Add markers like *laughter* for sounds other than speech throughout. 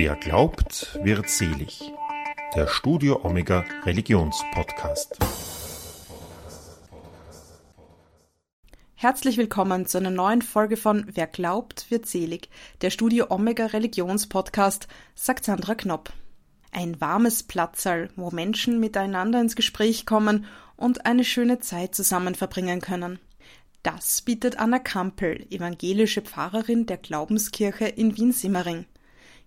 Wer glaubt, wird selig. Der Studio Omega Religionspodcast. Herzlich willkommen zu einer neuen Folge von Wer glaubt, wird selig, der Studio Omega Religionspodcast, sagt Sandra Knopp. Ein warmes Platzal, wo Menschen miteinander ins Gespräch kommen und eine schöne Zeit zusammen verbringen können. Das bietet Anna Kampel, evangelische Pfarrerin der Glaubenskirche in Wien-Simmering.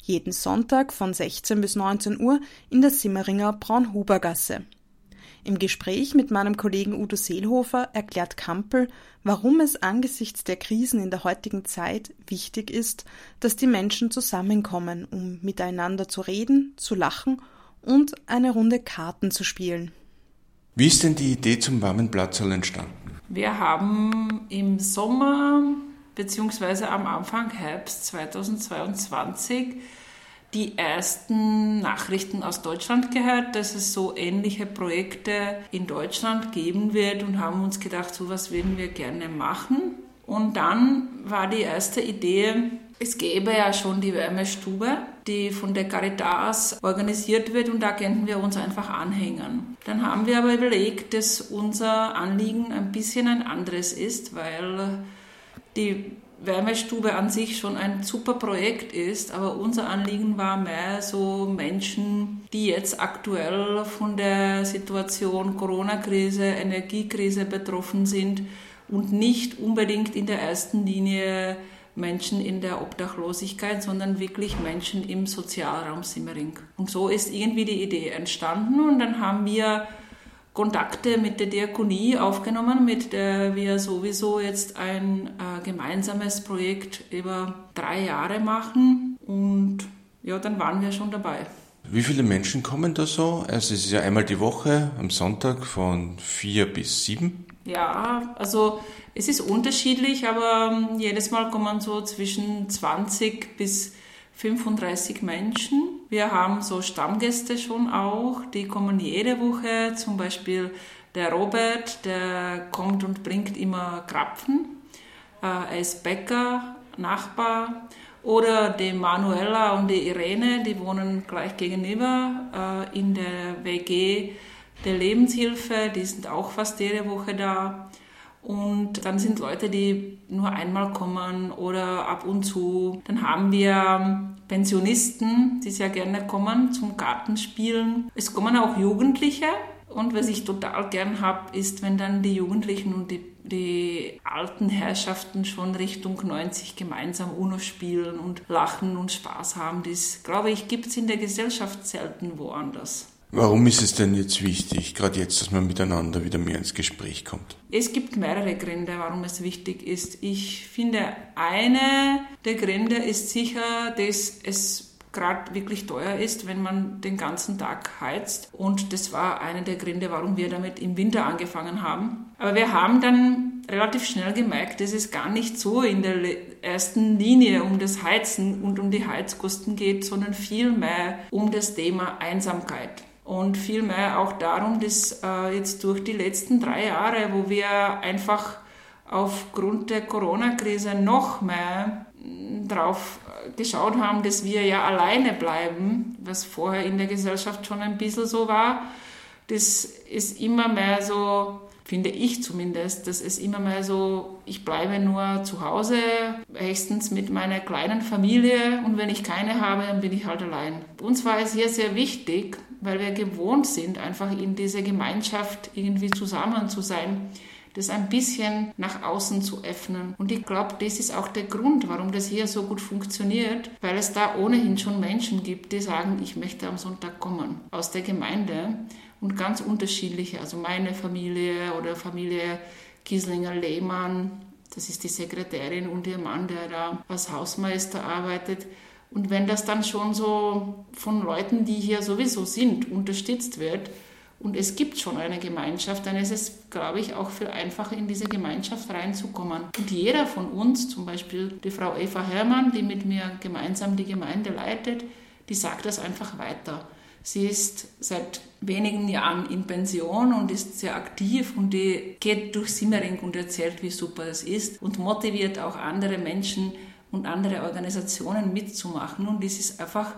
Jeden Sonntag von 16 bis 19 Uhr in der Simmeringer Braunhubergasse. Im Gespräch mit meinem Kollegen Udo Seelhofer erklärt Kampel, warum es angesichts der Krisen in der heutigen Zeit wichtig ist, dass die Menschen zusammenkommen, um miteinander zu reden, zu lachen und eine Runde Karten zu spielen. Wie ist denn die Idee zum warmen Platzl entstanden? Wir haben im Sommer bzw. am Anfang Herbst 2022 die ersten Nachrichten aus Deutschland gehört, dass es so ähnliche Projekte in Deutschland geben wird und haben uns gedacht, so was würden wir gerne machen. Und dann war die erste Idee, es gäbe ja schon die Wärmestube, die von der Caritas organisiert wird und da könnten wir uns einfach anhängen. Dann haben wir aber überlegt, dass unser Anliegen ein bisschen ein anderes ist, weil die Wärmestube an sich schon ein super Projekt ist, aber unser Anliegen war mehr so Menschen, die jetzt aktuell von der Situation Corona-Krise, Energiekrise betroffen sind und nicht unbedingt in der ersten Linie Menschen in der Obdachlosigkeit, sondern wirklich Menschen im Sozialraum Simmering. Und so ist irgendwie die Idee entstanden und dann haben wir Kontakte mit der Diakonie aufgenommen, mit der wir sowieso jetzt ein äh, gemeinsames Projekt über drei Jahre machen. Und ja, dann waren wir schon dabei. Wie viele Menschen kommen da so? Also es ist ja einmal die Woche am Sonntag von vier bis sieben. Ja, also es ist unterschiedlich, aber ähm, jedes Mal kommen so zwischen 20 bis 35 Menschen. Wir haben so Stammgäste schon auch, die kommen jede Woche. Zum Beispiel der Robert, der kommt und bringt immer Krapfen. Äh, er ist Bäcker, Nachbar. Oder die Manuela und die Irene, die wohnen gleich gegenüber äh, in der WG der Lebenshilfe. Die sind auch fast jede Woche da. Und dann sind Leute, die nur einmal kommen oder ab und zu. Dann haben wir Pensionisten, die sehr gerne kommen zum Gartenspielen. Es kommen auch Jugendliche. Und was ich total gern habe, ist, wenn dann die Jugendlichen und die, die alten Herrschaften schon Richtung 90 gemeinsam UNO spielen und lachen und Spaß haben. Das, glaube ich, gibt es in der Gesellschaft selten woanders. Warum ist es denn jetzt wichtig, gerade jetzt, dass man miteinander wieder mehr ins Gespräch kommt? Es gibt mehrere Gründe, warum es wichtig ist. Ich finde, eine der Gründe ist sicher, dass es gerade wirklich teuer ist, wenn man den ganzen Tag heizt. Und das war einer der Gründe, warum wir damit im Winter angefangen haben. Aber wir haben dann relativ schnell gemerkt, dass es gar nicht so in der ersten Linie um das Heizen und um die Heizkosten geht, sondern vielmehr um das Thema Einsamkeit und vielmehr auch darum, dass äh, jetzt durch die letzten drei Jahre, wo wir einfach aufgrund der Corona-Krise noch mehr darauf geschaut haben, dass wir ja alleine bleiben, was vorher in der Gesellschaft schon ein bisschen so war, das ist immer mehr so finde ich zumindest, dass es immer mehr so, ich bleibe nur zu Hause, höchstens mit meiner kleinen Familie und wenn ich keine habe, dann bin ich halt allein. Uns war es hier sehr wichtig, weil wir gewohnt sind, einfach in dieser Gemeinschaft irgendwie zusammen zu sein, das ein bisschen nach außen zu öffnen. Und ich glaube, das ist auch der Grund, warum das hier so gut funktioniert, weil es da ohnehin schon Menschen gibt, die sagen, ich möchte am Sonntag kommen aus der Gemeinde und ganz unterschiedliche. Also meine Familie oder Familie Kieslinger-Lehmann, das ist die Sekretärin und ihr Mann, der da als Hausmeister arbeitet. Und wenn das dann schon so von Leuten, die hier sowieso sind, unterstützt wird, und es gibt schon eine Gemeinschaft, dann ist es, glaube ich, auch viel einfacher, in diese Gemeinschaft reinzukommen. Und jeder von uns, zum Beispiel die Frau Eva Herrmann, die mit mir gemeinsam die Gemeinde leitet, die sagt das einfach weiter. Sie ist seit wenigen Jahren in Pension und ist sehr aktiv und die geht durch Simmering und erzählt, wie super das ist und motiviert auch andere Menschen, und andere Organisationen mitzumachen. Und das ist einfach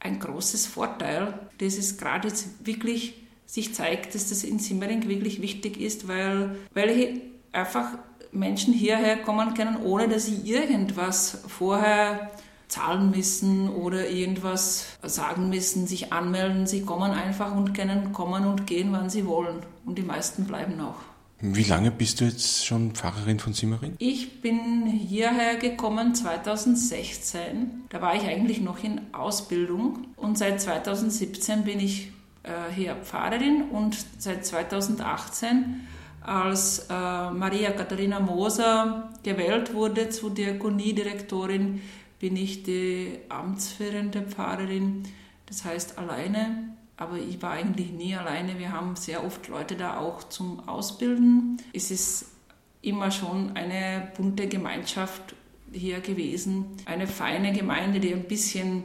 ein großes Vorteil, dass es gerade jetzt wirklich sich zeigt, dass das in Simmering wirklich wichtig ist, weil, weil einfach Menschen hierher kommen können, ohne dass sie irgendwas vorher zahlen müssen oder irgendwas sagen müssen, sich anmelden. Sie kommen einfach und können kommen und gehen, wann sie wollen. Und die meisten bleiben auch. Wie lange bist du jetzt schon Pfarrerin von Simmering? Ich bin hierher gekommen 2016. Da war ich eigentlich noch in Ausbildung. Und seit 2017 bin ich äh, hier Pfarrerin und seit 2018 als äh, Maria Katharina Moser gewählt wurde zur Diakoniedirektorin, bin ich die amtsführende Pfarrerin, das heißt alleine. Aber ich war eigentlich nie alleine. Wir haben sehr oft Leute da auch zum Ausbilden. Es ist immer schon eine bunte Gemeinschaft hier gewesen. Eine feine Gemeinde, die ein bisschen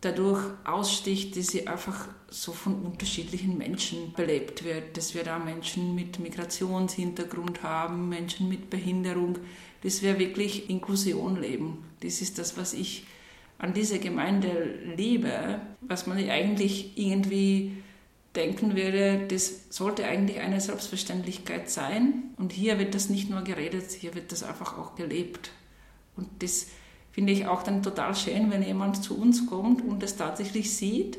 dadurch aussticht, dass sie einfach so von unterschiedlichen Menschen belebt wird, dass wir da Menschen mit Migrationshintergrund haben, Menschen mit Behinderung, dass wir wirklich Inklusion leben. Das ist das, was ich an dieser Gemeinde liebe, was man eigentlich irgendwie denken würde, das sollte eigentlich eine Selbstverständlichkeit sein. Und hier wird das nicht nur geredet, hier wird das einfach auch gelebt. Und das finde ich auch dann total schön, wenn jemand zu uns kommt und das tatsächlich sieht,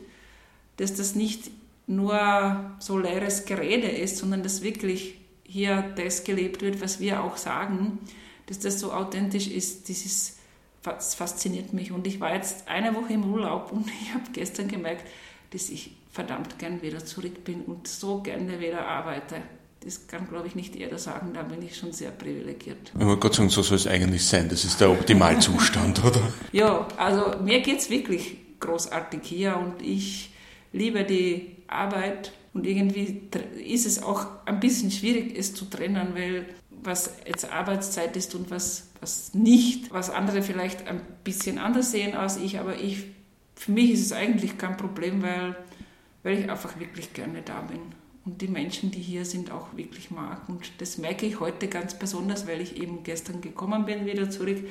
dass das nicht nur so leeres Gerede ist, sondern dass wirklich hier das gelebt wird, was wir auch sagen, dass das so authentisch ist, ist, das fasziniert mich. Und ich war jetzt eine Woche im Urlaub und ich habe gestern gemerkt, dass ich verdammt gern wieder zurück bin und so gerne wieder arbeite. Das kann, glaube ich, nicht jeder sagen, da bin ich schon sehr privilegiert. Aber Gott sei Dank, so soll es eigentlich sein. Das ist der Optimalzustand, *laughs* oder? Ja, also mir geht es wirklich großartig hier und ich liebe die Arbeit und irgendwie ist es auch ein bisschen schwierig, es zu trennen, weil was jetzt Arbeitszeit ist und was, was nicht, was andere vielleicht ein bisschen anders sehen als ich, aber ich, für mich ist es eigentlich kein Problem, weil, weil ich einfach wirklich gerne da bin und die Menschen, die hier sind, auch wirklich mag. Und das merke ich heute ganz besonders, weil ich eben gestern gekommen bin, wieder zurück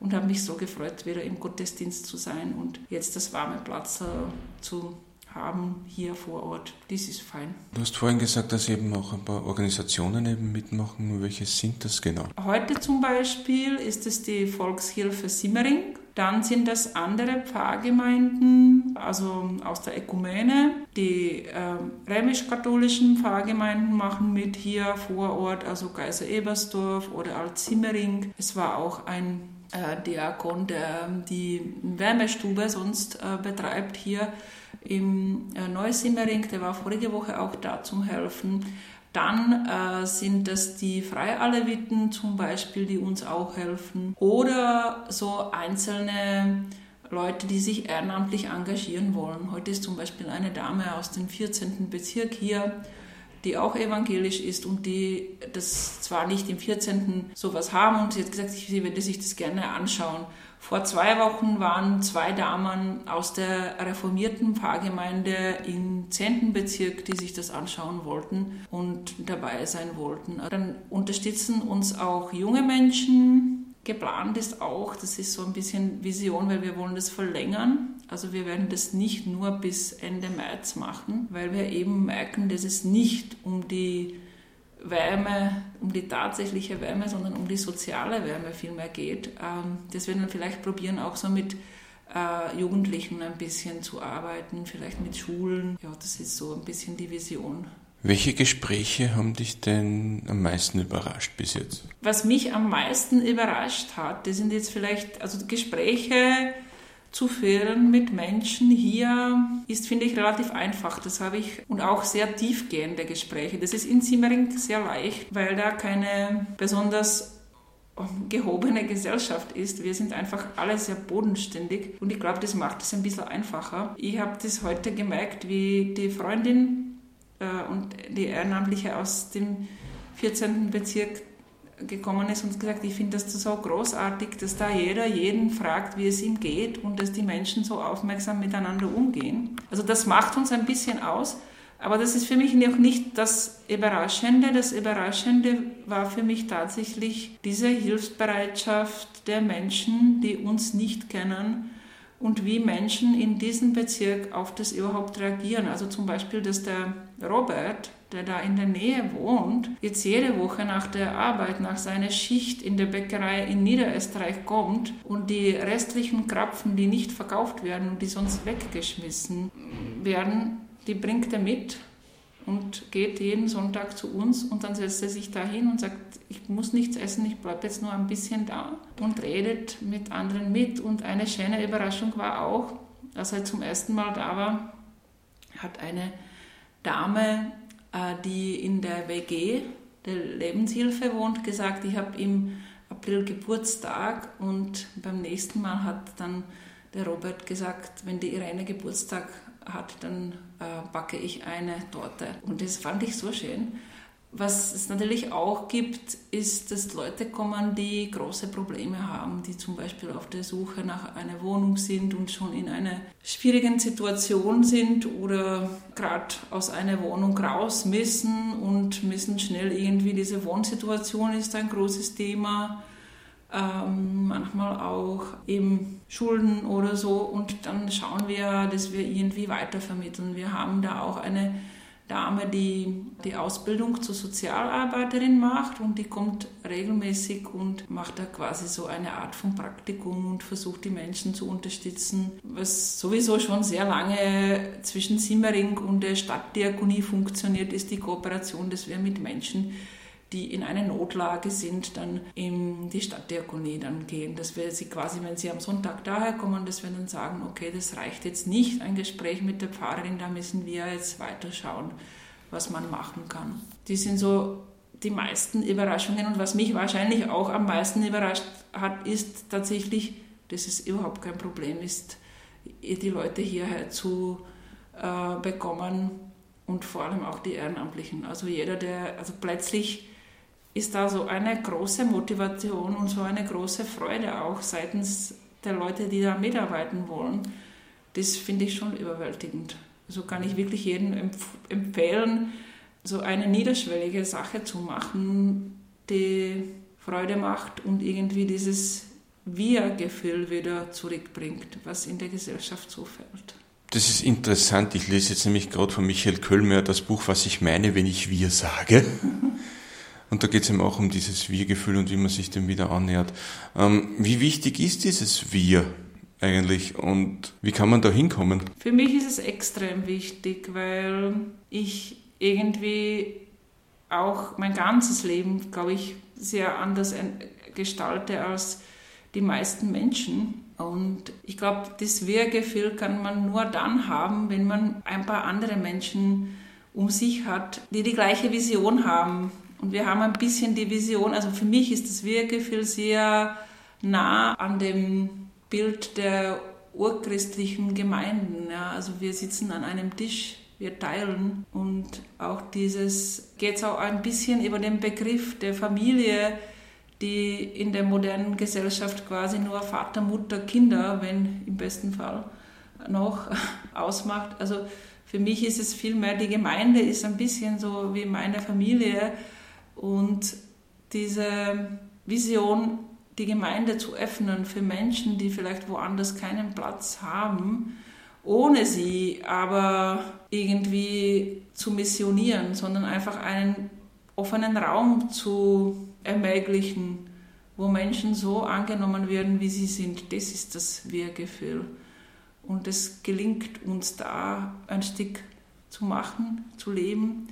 und habe mich so gefreut, wieder im Gottesdienst zu sein und jetzt das warme Platz zu haben hier vor Ort. Das ist fein. Du hast vorhin gesagt, dass eben auch ein paar Organisationen eben mitmachen. Welche sind das genau? Heute zum Beispiel ist es die Volkshilfe Simmering. Dann sind das andere Pfarrgemeinden, also aus der Ökumene. Die äh, römisch-katholischen Pfarrgemeinden machen mit hier vor Ort, also Kaiser Ebersdorf oder Alt-Simmering. Es war auch ein äh, Diakon, der die Wärmestube sonst äh, betreibt hier im äh, Neusimmering, der war vorige Woche auch da zum Helfen. Dann äh, sind das die Freialeviten zum Beispiel, die uns auch helfen. Oder so einzelne Leute, die sich ehrenamtlich engagieren wollen. Heute ist zum Beispiel eine Dame aus dem 14. Bezirk hier, die auch evangelisch ist und die das zwar nicht im 14. sowas haben und sie hat gesagt, sie würde sich das gerne anschauen. Vor zwei Wochen waren zwei Damen aus der reformierten Pfarrgemeinde im 10. Bezirk, die sich das anschauen wollten und dabei sein wollten. Dann unterstützen uns auch junge Menschen. Geplant ist auch, das ist so ein bisschen Vision, weil wir wollen das verlängern. Also wir werden das nicht nur bis Ende März machen, weil wir eben merken, dass es nicht um die Wärme, um die tatsächliche Wärme, sondern um die soziale Wärme vielmehr geht. Ähm, das werden wir vielleicht probieren, auch so mit äh, Jugendlichen ein bisschen zu arbeiten, vielleicht mit Schulen. Ja, das ist so ein bisschen die Vision. Welche Gespräche haben dich denn am meisten überrascht bis jetzt? Was mich am meisten überrascht hat, das sind jetzt vielleicht, also Gespräche, zu führen mit Menschen hier ist, finde ich, relativ einfach. Das habe ich und auch sehr tiefgehende Gespräche. Das ist in Simmering sehr leicht, weil da keine besonders gehobene Gesellschaft ist. Wir sind einfach alle sehr bodenständig und ich glaube, das macht es ein bisschen einfacher. Ich habe das heute gemerkt, wie die Freundin äh, und die Ehrenamtliche aus dem 14. Bezirk gekommen ist und gesagt, ich finde das so großartig, dass da jeder jeden fragt, wie es ihm geht und dass die Menschen so aufmerksam miteinander umgehen. Also das macht uns ein bisschen aus. Aber das ist für mich noch nicht das Überraschende. Das Überraschende war für mich tatsächlich diese Hilfsbereitschaft der Menschen, die uns nicht kennen und wie Menschen in diesem Bezirk auf das überhaupt reagieren. Also zum Beispiel, dass der Robert, der da in der Nähe wohnt, jetzt jede Woche nach der Arbeit, nach seiner Schicht in der Bäckerei in Niederösterreich kommt und die restlichen Krapfen, die nicht verkauft werden und die sonst weggeschmissen werden, die bringt er mit und geht jeden Sonntag zu uns und dann setzt er sich da hin und sagt, ich muss nichts essen, ich bleibe jetzt nur ein bisschen da und redet mit anderen mit. Und eine schöne Überraschung war auch, als er zum ersten Mal da war, hat eine Dame, die in der WG der Lebenshilfe wohnt, gesagt, ich habe im April Geburtstag und beim nächsten Mal hat dann der Robert gesagt, wenn die Irene Geburtstag hat, dann äh, backe ich eine Torte. Und das fand ich so schön. Was es natürlich auch gibt, ist, dass Leute kommen, die große Probleme haben, die zum Beispiel auf der Suche nach einer Wohnung sind und schon in einer schwierigen Situation sind oder gerade aus einer Wohnung raus müssen und müssen schnell irgendwie, diese Wohnsituation ist ein großes Thema ähm, manchmal auch eben Schulden oder so. Und dann schauen wir, dass wir irgendwie weitervermitteln. Wir haben da auch eine Dame, die die Ausbildung zur Sozialarbeiterin macht und die kommt regelmäßig und macht da quasi so eine Art von Praktikum und versucht die Menschen zu unterstützen, was sowieso schon sehr lange zwischen Simmering und der Stadtdiakonie funktioniert, ist die Kooperation, dass wir mit Menschen die in einer Notlage sind, dann in die Stadtdiakonie dann gehen. Dass wir sie quasi, wenn sie am Sonntag daher kommen, dass wir dann sagen, okay, das reicht jetzt nicht, ein Gespräch mit der Pfarrerin, da müssen wir jetzt weiterschauen, was man machen kann. Die sind so die meisten Überraschungen und was mich wahrscheinlich auch am meisten überrascht hat, ist tatsächlich, dass es überhaupt kein Problem ist, die Leute hierher zu äh, bekommen und vor allem auch die Ehrenamtlichen. Also jeder, der, also plötzlich ist da so eine große Motivation und so eine große Freude auch seitens der Leute, die da mitarbeiten wollen. Das finde ich schon überwältigend. So kann ich wirklich jedem empf empfehlen, so eine niederschwellige Sache zu machen, die Freude macht und irgendwie dieses Wir-Gefühl wieder zurückbringt, was in der Gesellschaft so fällt. Das ist interessant. Ich lese jetzt nämlich gerade von Michael Köllmer das Buch, was ich meine, wenn ich wir sage. *laughs* Und da geht es eben auch um dieses Wir-Gefühl und wie man sich dem wieder annähert. Ähm, wie wichtig ist dieses Wir eigentlich und wie kann man da hinkommen? Für mich ist es extrem wichtig, weil ich irgendwie auch mein ganzes Leben, glaube ich, sehr anders gestalte als die meisten Menschen. Und ich glaube, das Wir-Gefühl kann man nur dann haben, wenn man ein paar andere Menschen um sich hat, die die gleiche Vision haben und wir haben ein bisschen die Vision, also für mich ist das Wir-Gefühl sehr nah an dem Bild der urchristlichen Gemeinden. Ja. Also wir sitzen an einem Tisch, wir teilen und auch dieses geht es auch ein bisschen über den Begriff der Familie, die in der modernen Gesellschaft quasi nur Vater, Mutter, Kinder, wenn im besten Fall noch *laughs* ausmacht. Also für mich ist es vielmehr, die Gemeinde ist ein bisschen so wie meine Familie und diese Vision, die Gemeinde zu öffnen für Menschen, die vielleicht woanders keinen Platz haben, ohne sie aber irgendwie zu missionieren, sondern einfach einen offenen Raum zu ermöglichen, wo Menschen so angenommen werden, wie sie sind. Das ist das Wir-Gefühl. Und es gelingt uns da ein Stück zu machen, zu leben.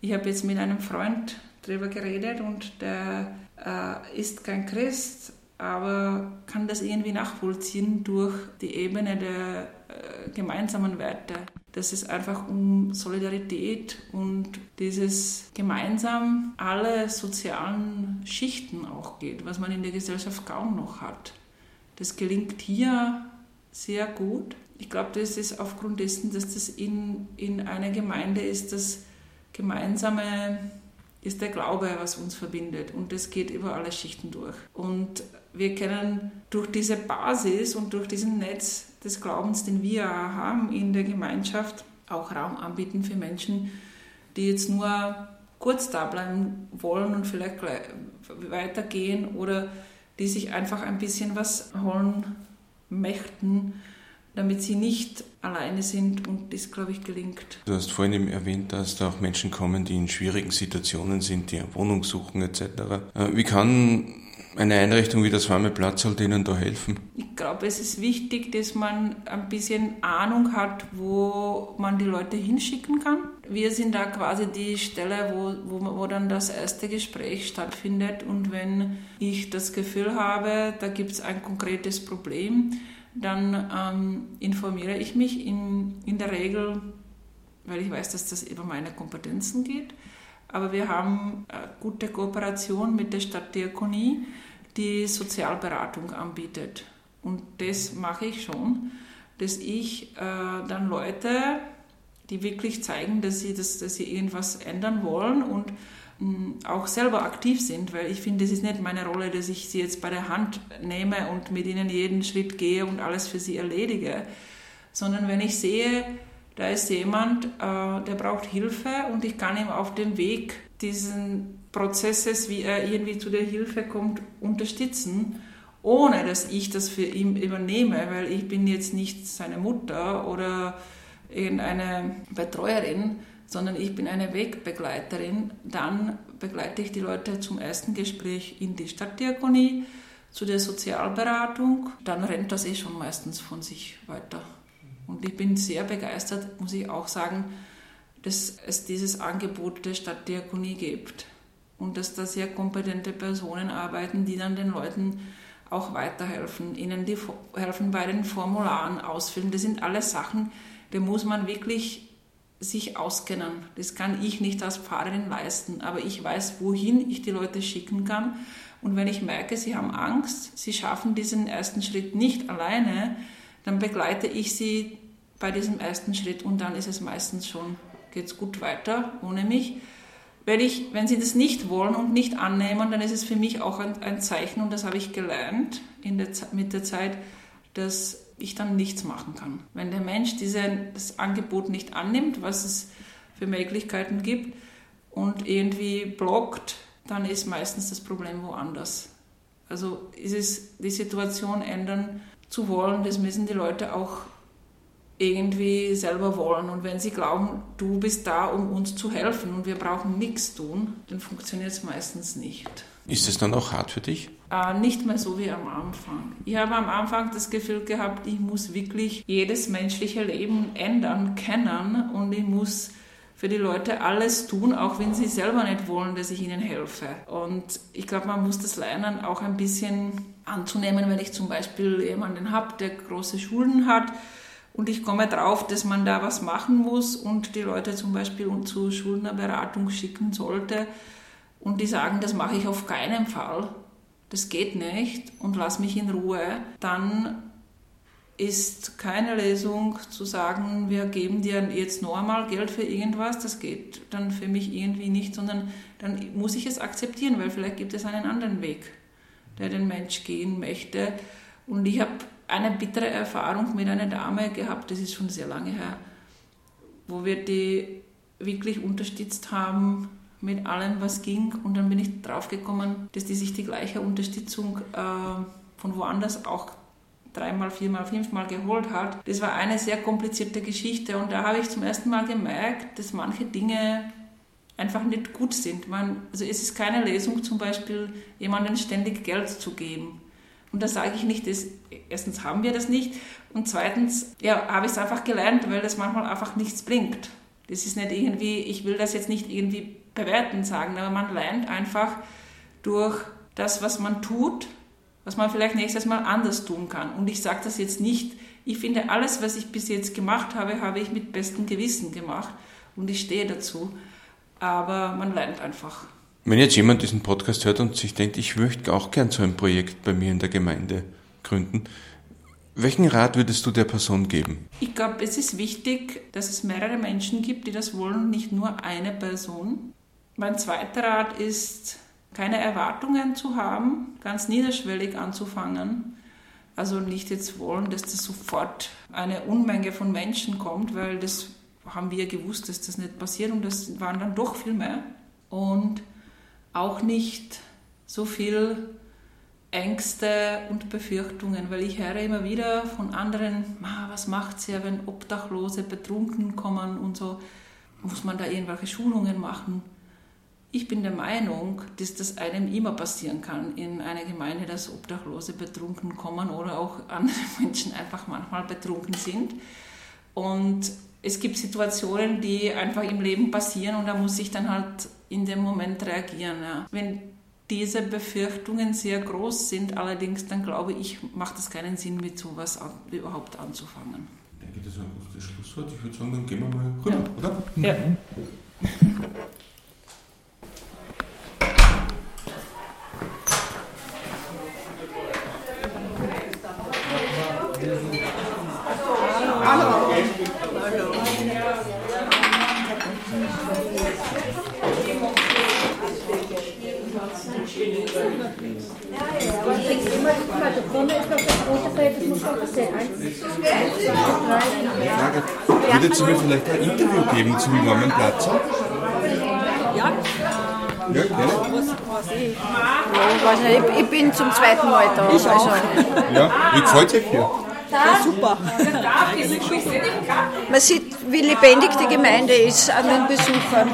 Ich habe jetzt mit einem Freund drüber geredet und der äh, ist kein Christ, aber kann das irgendwie nachvollziehen durch die Ebene der äh, gemeinsamen Werte. Dass es einfach um Solidarität und dieses gemeinsam alle sozialen Schichten auch geht, was man in der Gesellschaft kaum noch hat. Das gelingt hier sehr gut. Ich glaube, das ist aufgrund dessen, dass das in, in einer Gemeinde ist, das gemeinsame ist der Glaube, was uns verbindet. Und das geht über alle Schichten durch. Und wir können durch diese Basis und durch diesen Netz des Glaubens, den wir haben in der Gemeinschaft, auch Raum anbieten für Menschen, die jetzt nur kurz da bleiben wollen und vielleicht weitergehen oder die sich einfach ein bisschen was holen möchten, damit sie nicht alleine sind und das, glaube ich, gelingt. Du hast vorhin eben erwähnt, dass da auch Menschen kommen, die in schwierigen Situationen sind, die eine Wohnung suchen etc. Äh, wie kann eine Einrichtung wie das warme Platz halt Ihnen da helfen? Ich glaube, es ist wichtig, dass man ein bisschen Ahnung hat, wo man die Leute hinschicken kann. Wir sind da quasi die Stelle, wo, wo, wo dann das erste Gespräch stattfindet. Und wenn ich das Gefühl habe, da gibt es ein konkretes Problem, dann ähm, informiere ich mich in, in der Regel, weil ich weiß, dass das über meine Kompetenzen geht. Aber wir haben eine gute Kooperation mit der Stadtdiakonie die Sozialberatung anbietet. Und das mache ich schon, dass ich äh, dann Leute, die wirklich zeigen, dass sie, das, dass sie irgendwas ändern wollen und auch selber aktiv sind, weil ich finde, es ist nicht meine Rolle, dass ich sie jetzt bei der Hand nehme und mit ihnen jeden Schritt gehe und alles für sie erledige, sondern wenn ich sehe, da ist jemand, äh, der braucht Hilfe und ich kann ihm auf dem Weg diesen Prozesses, wie er irgendwie zu der Hilfe kommt, unterstützen, ohne dass ich das für ihn übernehme, weil ich bin jetzt nicht seine Mutter oder irgendeine Betreuerin, sondern ich bin eine Wegbegleiterin. Dann begleite ich die Leute zum ersten Gespräch in die Stadtdiakonie, zu der Sozialberatung. Dann rennt das eh schon meistens von sich weiter. Und ich bin sehr begeistert, muss ich auch sagen, dass es dieses Angebot der Stadtdiakonie gibt und dass da sehr kompetente Personen arbeiten, die dann den Leuten auch weiterhelfen, ihnen die helfen bei den Formularen ausfüllen. Das sind alles Sachen, die muss man wirklich sich auskennen. Das kann ich nicht als Pfarrerin leisten, aber ich weiß, wohin ich die Leute schicken kann. Und wenn ich merke, sie haben Angst, sie schaffen diesen ersten Schritt nicht alleine, dann begleite ich sie bei diesem ersten Schritt und dann ist es meistens schon, geht es gut weiter ohne mich. Wenn, ich, wenn sie das nicht wollen und nicht annehmen, dann ist es für mich auch ein, ein Zeichen, und das habe ich gelernt in der, mit der Zeit, dass ich dann nichts machen kann. Wenn der Mensch diese, das Angebot nicht annimmt, was es für Möglichkeiten gibt, und irgendwie blockt, dann ist meistens das Problem woanders. Also ist es die Situation ändern zu wollen, das müssen die Leute auch irgendwie selber wollen. Und wenn sie glauben, du bist da, um uns zu helfen und wir brauchen nichts tun, dann funktioniert es meistens nicht. Ist es dann auch hart für dich? Äh, nicht mehr so wie am Anfang. Ich habe am Anfang das Gefühl gehabt, ich muss wirklich jedes menschliche Leben ändern, kennen und ich muss für die Leute alles tun, auch wenn sie selber nicht wollen, dass ich ihnen helfe. Und ich glaube, man muss das lernen, auch ein bisschen anzunehmen, wenn ich zum Beispiel jemanden habe, der große Schulden hat und ich komme drauf, dass man da was machen muss und die Leute zum Beispiel zur Schuldnerberatung schicken sollte und die sagen, das mache ich auf keinen Fall, das geht nicht und lass mich in Ruhe, dann ist keine Lösung zu sagen, wir geben dir jetzt normal Geld für irgendwas, das geht dann für mich irgendwie nicht, sondern dann muss ich es akzeptieren, weil vielleicht gibt es einen anderen Weg, der den Mensch gehen möchte. Und ich habe eine bittere Erfahrung mit einer Dame gehabt, das ist schon sehr lange her, wo wir die wirklich unterstützt haben mit allem, was ging. Und dann bin ich draufgekommen, dass die sich die gleiche Unterstützung äh, von woanders auch dreimal, viermal, fünfmal geholt hat. Das war eine sehr komplizierte Geschichte und da habe ich zum ersten Mal gemerkt, dass manche Dinge einfach nicht gut sind. Man, also es ist keine Lesung, zum Beispiel jemandem ständig Geld zu geben. Und da sage ich nicht, dass, erstens haben wir das nicht und zweitens ja, habe ich es einfach gelernt, weil das manchmal einfach nichts bringt. Das ist nicht irgendwie, ich will das jetzt nicht irgendwie bewerten sagen, aber man lernt einfach durch das, was man tut, was man vielleicht nächstes Mal anders tun kann. Und ich sage das jetzt nicht, ich finde, alles, was ich bis jetzt gemacht habe, habe ich mit bestem Gewissen gemacht und ich stehe dazu. Aber man lernt einfach. Wenn jetzt jemand diesen Podcast hört und sich denkt, ich möchte auch gern so ein Projekt bei mir in der Gemeinde gründen, welchen Rat würdest du der Person geben? Ich glaube, es ist wichtig, dass es mehrere Menschen gibt, die das wollen, nicht nur eine Person. Mein zweiter Rat ist, keine Erwartungen zu haben, ganz niederschwellig anzufangen. Also nicht jetzt wollen, dass das sofort eine Unmenge von Menschen kommt, weil das haben wir gewusst, dass das nicht passiert und das waren dann doch viel mehr. Und auch nicht so viel Ängste und Befürchtungen, weil ich höre immer wieder von anderen, was macht es ja, wenn Obdachlose betrunken kommen und so, muss man da irgendwelche Schulungen machen? Ich bin der Meinung, dass das einem immer passieren kann in einer Gemeinde, dass Obdachlose betrunken kommen oder auch andere *laughs* Menschen einfach manchmal betrunken sind. Und es gibt Situationen, die einfach im Leben passieren und da muss ich dann halt in dem Moment reagieren. Ja. Wenn diese Befürchtungen sehr groß sind. Allerdings, dann glaube ich, macht es keinen Sinn, mit sowas an, überhaupt anzufangen. Ich denke, das ist ein gutes Schlusswort. Ich würde sagen, dann gehen wir mal rüber, ja. oder? Ja. *laughs* Würdet ihr mir vielleicht ein Interview geben zum warmen Platz? Ja. Ja, gerne. Ich, ich, ich bin zum zweiten Mal da. Ich auch. Ja, wie gefällt es euch hier? Ja, super. Man sieht, wie lebendig die Gemeinde ist an den Besuchern.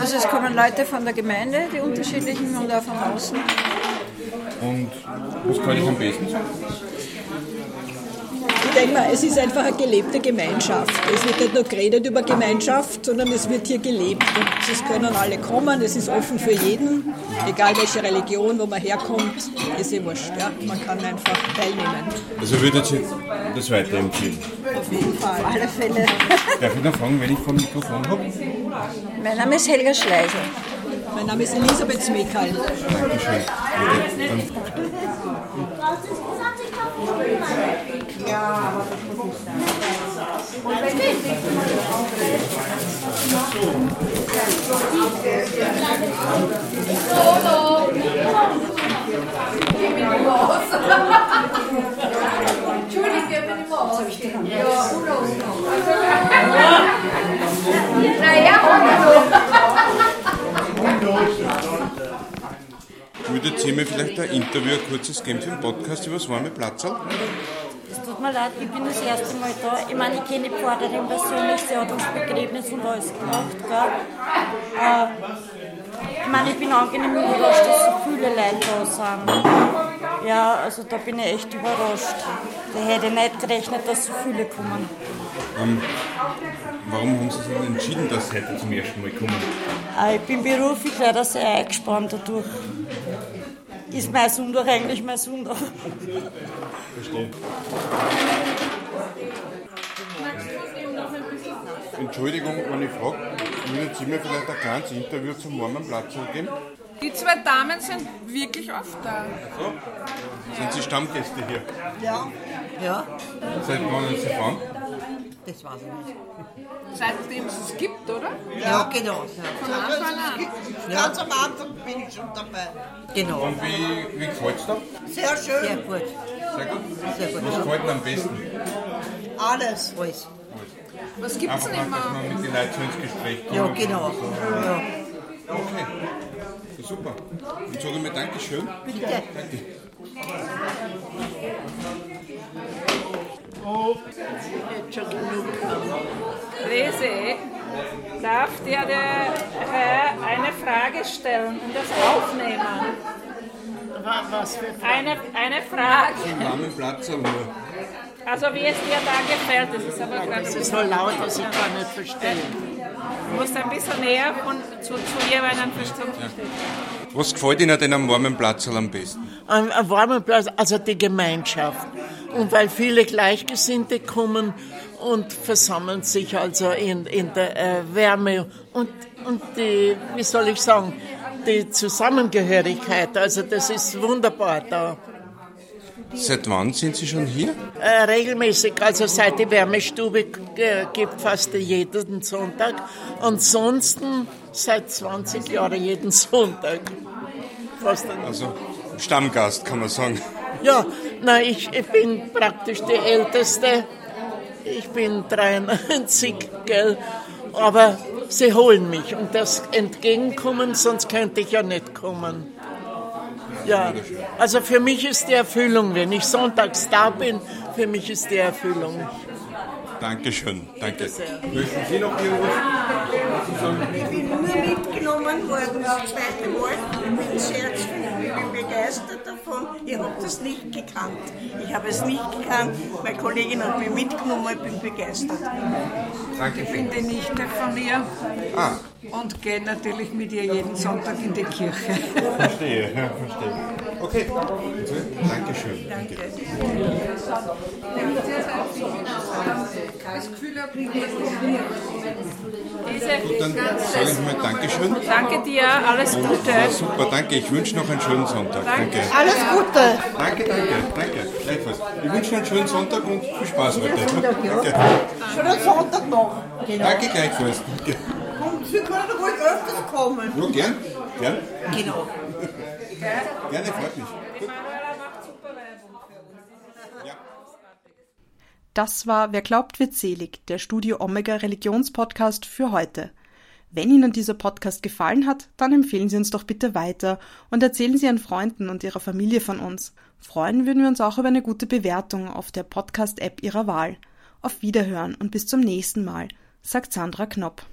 Also es kommen Leute von der Gemeinde, die unterschiedlichen und auch von außen. Und was kann ich am besten sagen? Ich denke mal, es ist einfach eine gelebte Gemeinschaft. Es wird nicht nur geredet über Gemeinschaft, sondern es wird hier gelebt. Und es können alle kommen, es ist offen für jeden, egal welche Religion, wo man herkommt, ist eh wurscht. Ja? Man kann einfach teilnehmen. Also würdet ihr das weiterempfehlen? Auf jeden Fall. Auf alle Fälle. Darf ich noch fragen, wenn ich vom Mikrofon habe? Mein Name ist Helga Schleiser. Mein Name ist Elisabeth Smekal. Dankeschön. Dann Entschuldige, bin ich mal ausgehen. Ja, Uno, Uno. Würdet ihr mir vielleicht ein Interview, ein kurzes geben für den Podcast über das warme Platzl? Es tut mir leid, ich bin das erste Mal da. Ich meine, ich kenne die Pforterin persönlich, sie hat uns Begräbnis und alles gemacht. Gell? Äh, ich meine, ich bin angenehm überrascht, dass so viele Leute da sind. Ja, also da bin ich echt überrascht. Da hätte ich nicht gerechnet, dass so viele kommen. Ähm, warum haben Sie sich denn entschieden, dass Sie heute zum ersten Mal kommen? Äh, ich bin beruflich leider sehr eingespannt dadurch. Ist mein Sonntag eigentlich mein Sonntag? Verstehe. Entschuldigung, wenn ich frage, würdet Sie mir vielleicht ein kleines Interview zum warmen Platz geben? Die zwei Damen sind wirklich oft da. So? Sind Sie Stammgäste hier? Ja. Ja, Seit wann sind Sie fahren? Das weiß ich nicht. Seitdem es es gibt, oder? Ja, genau. Von Anfang an. Ganz am Anfang bin ich schon dabei. Genau. Und wie, wie gefällt es da? Sehr schön. Sehr gut. Sehr gut. Sehr gut. Was gefällt Ihnen am besten? Alles. Alles. Was gibt es denn dass immer? man mit den Leuten so ins Gespräch kommt. Ja, genau. Ja. Okay. Ja, super. Dann sage ich mir Dankeschön. Bitte. Danke. Lese, darf der, der Herr eine Frage stellen und das aufnehmen? Was für Eine, eine Frage. Warmen Platz nur. Also wie es dir da gefällt, das ist aber gerade Das ist so laut, dass ich gar nicht verstehe. Du musst ein bisschen näher von, zu, zu ihr, weil dann verstehst du. Was gefällt Ihnen denn am warmen Platz am besten? Ein warmer Platz, also die Gemeinschaft. Und weil viele Gleichgesinnte kommen und versammeln sich also in, in der äh, Wärme und, und die, wie soll ich sagen, die Zusammengehörigkeit. Also das ist wunderbar da. Seit wann sind Sie schon hier? Äh, regelmäßig, also seit die Wärmestube äh, gibt fast jeden Sonntag. Ansonsten seit 20 Jahren jeden Sonntag. Also Stammgast, kann man sagen. Ja, na, ich, ich bin praktisch die Älteste. Ich bin 93, gell? Aber sie holen mich und das Entgegenkommen, sonst könnte ich ja nicht kommen. Ja, also für mich ist die Erfüllung, wenn ich sonntags da bin, für mich ist die Erfüllung. Dankeschön, danke. Möchten Sie noch irgendwas Ich bin nur mitgenommen worden das zweite Mal. Ich bin sehr ich bin begeistert davon. Ich habe das nicht gekannt. Ich habe es nicht gekannt. Meine Kollegin hat mich mitgenommen, ich bin begeistert. Danke. Ich bin die Nichte von ihr. Ah. Und gehe natürlich mit ihr jeden Sonntag in die Kirche. Verstehe, ja, verstehe. Okay. Dankeschön. Danke. Das Gefühl habe, Gut, dann sage ich mal Dankeschön. Danke dir, alles Gute. Ja, super, danke. Ich wünsche noch einen schönen Sonntag. Danke. Alles Gute. Danke, danke, danke. Gleichfalls. Ich wünsche einen schönen Sonntag und viel Spaß heute. Danke. Schönen Sonntag noch. Genau. Danke gleichfalls. Danke. Und Sie können ruhig öfters kommen. Ja, gern. Gern. Genau. Gerne, freut mich. Das war Wer glaubt, wird selig, der Studio Omega Religionspodcast für heute. Wenn Ihnen dieser Podcast gefallen hat, dann empfehlen Sie uns doch bitte weiter und erzählen Sie Ihren Freunden und Ihrer Familie von uns. Freuen würden wir uns auch über eine gute Bewertung auf der Podcast-App Ihrer Wahl. Auf Wiederhören und bis zum nächsten Mal, sagt Sandra Knopp.